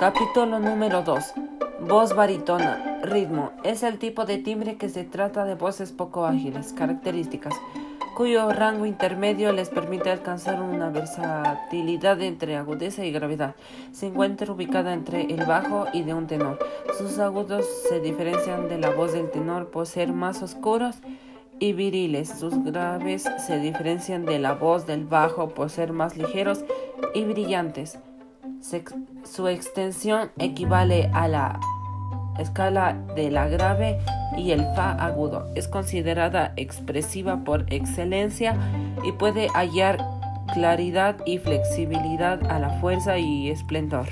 Capítulo número 2. Voz baritona. Ritmo. Es el tipo de timbre que se trata de voces poco ágiles. Características. Cuyo rango intermedio les permite alcanzar una versatilidad entre agudeza y gravedad. Se encuentra ubicada entre el bajo y de un tenor. Sus agudos se diferencian de la voz del tenor por ser más oscuros y viriles. Sus graves se diferencian de la voz del bajo por ser más ligeros y brillantes. Su extensión equivale a la escala de la grave y el fa agudo. Es considerada expresiva por excelencia y puede hallar claridad y flexibilidad a la fuerza y esplendor.